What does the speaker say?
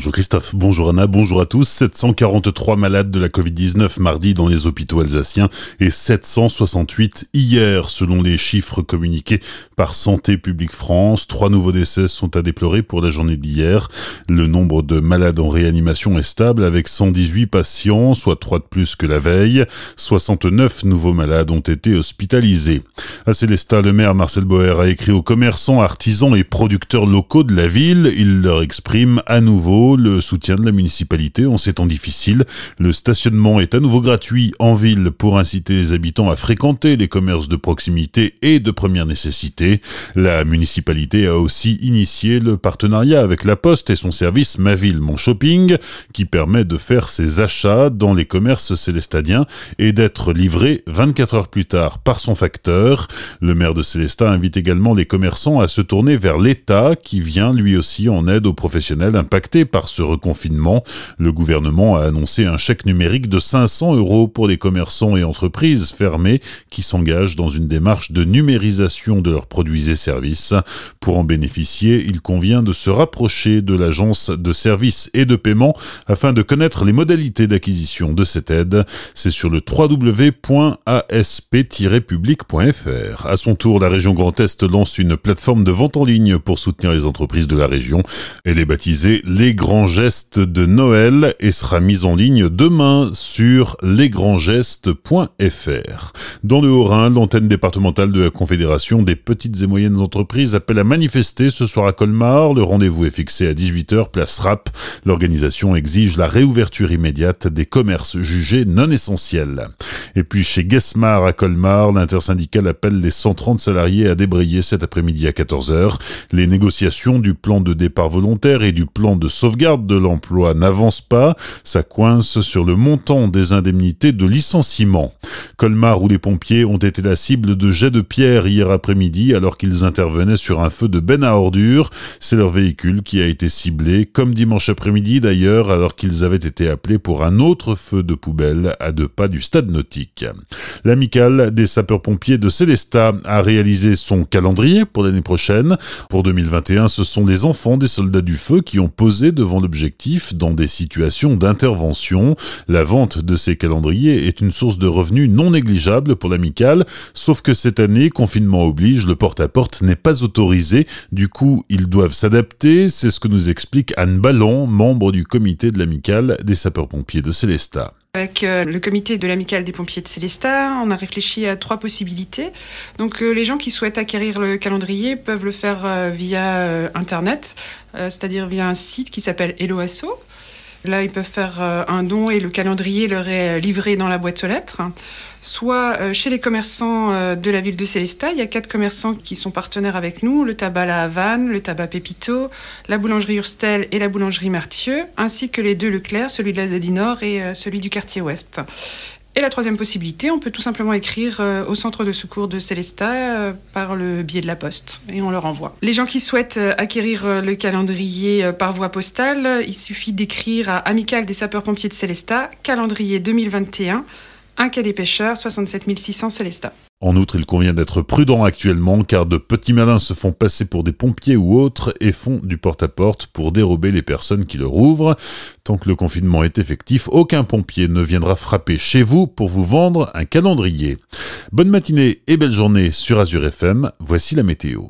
Bonjour Christophe, bonjour Anna, bonjour à tous. 743 malades de la Covid-19 mardi dans les hôpitaux alsaciens et 768 hier selon les chiffres communiqués par Santé publique France. Trois nouveaux décès sont à déplorer pour la journée d'hier. Le nombre de malades en réanimation est stable avec 118 patients, soit 3 de plus que la veille. 69 nouveaux malades ont été hospitalisés. À Célestat, le maire Marcel Boer a écrit aux commerçants, artisans et producteurs locaux de la ville. Il leur exprime à nouveau le soutien de la municipalité en ces temps difficiles. Le stationnement est à nouveau gratuit en ville pour inciter les habitants à fréquenter les commerces de proximité et de première nécessité. La municipalité a aussi initié le partenariat avec la Poste et son service Ma Ville Mon Shopping qui permet de faire ses achats dans les commerces célestadiens et d'être livré 24 heures plus tard par son facteur. Le maire de Célestat invite également les commerçants à se tourner vers l'État qui vient lui aussi en aide aux professionnels impactés par ce reconfinement. Le gouvernement a annoncé un chèque numérique de 500 euros pour les commerçants et entreprises fermées qui s'engagent dans une démarche de numérisation de leurs produits et services. Pour en bénéficier, il convient de se rapprocher de l'agence de services et de paiement afin de connaître les modalités d'acquisition de cette aide. C'est sur le www.asp-public.fr. À son tour, la région Grand Est lance une plateforme de vente en ligne pour soutenir les entreprises de la région. Elle est baptisée Grands Gestes de Noël et sera mise en ligne demain sur lesgrandsgestes.fr. Dans le Haut-Rhin, l'antenne départementale de la Confédération des petites et moyennes entreprises appelle à manifester ce soir à Colmar. Le rendez-vous est fixé à 18h, place RAP. L'organisation exige la réouverture immédiate des commerces jugés non essentiels. Et puis chez Guesmar à Colmar, l'intersyndicale appelle les 130 salariés à débrayer cet après-midi à 14h. Les négociations du plan de départ volontaire et du plan de sauvegarde de l'emploi n'avancent pas. Ça coince sur le montant des indemnités de licenciement. Colmar où les pompiers ont été la cible de jets de pierre hier après-midi alors qu'ils intervenaient sur un feu de benne à ordures. C'est leur véhicule qui a été ciblé, comme dimanche après-midi d'ailleurs, alors qu'ils avaient été appelés pour un autre feu de poubelle à deux pas du stade nautique. L'amicale des sapeurs-pompiers de Célestat a réalisé son calendrier pour l'année prochaine. Pour 2021, ce sont les enfants des soldats du feu qui ont posé devant l'objectif dans des situations d'intervention. La vente de ces calendriers est une source de revenus non négligeable pour l'amicale, sauf que cette année, confinement oblige, le porte-à-porte n'est pas autorisé. Du coup, ils doivent s'adapter. C'est ce que nous explique Anne Ballon, membre du comité de l'amicale des sapeurs-pompiers de Célestat. Avec euh, le comité de l'amicale des pompiers de Célestat, on a réfléchi à trois possibilités. Donc euh, les gens qui souhaitent acquérir le calendrier peuvent le faire euh, via Internet, c'est-à-dire via un site qui s'appelle HelloAsso. Là, ils peuvent faire euh, un don et le calendrier leur est euh, livré dans la boîte aux lettres. Soit euh, chez les commerçants de la ville de Célestat, il y a quatre commerçants qui sont partenaires avec nous, le tabac La Havane, le tabac Pépito, la boulangerie Urstel et la boulangerie Martieux, ainsi que les deux Leclerc, celui de la Nord et celui du quartier Ouest. Et la troisième possibilité, on peut tout simplement écrire euh, au centre de secours de Célestat euh, par le biais de la poste et on leur envoie. Les gens qui souhaitent euh, acquérir le calendrier par voie postale, il suffit d'écrire à Amical des sapeurs-pompiers de Célestat, calendrier 2021, un cas des pêcheurs, 67 600 Célestat. En outre, il convient d'être prudent actuellement car de petits malins se font passer pour des pompiers ou autres et font du porte-à-porte pour dérober les personnes qui leur ouvrent. Tant que le confinement est effectif, aucun pompier ne viendra frapper chez vous pour vous vendre un calendrier. Bonne matinée et belle journée sur Azure FM, voici la météo.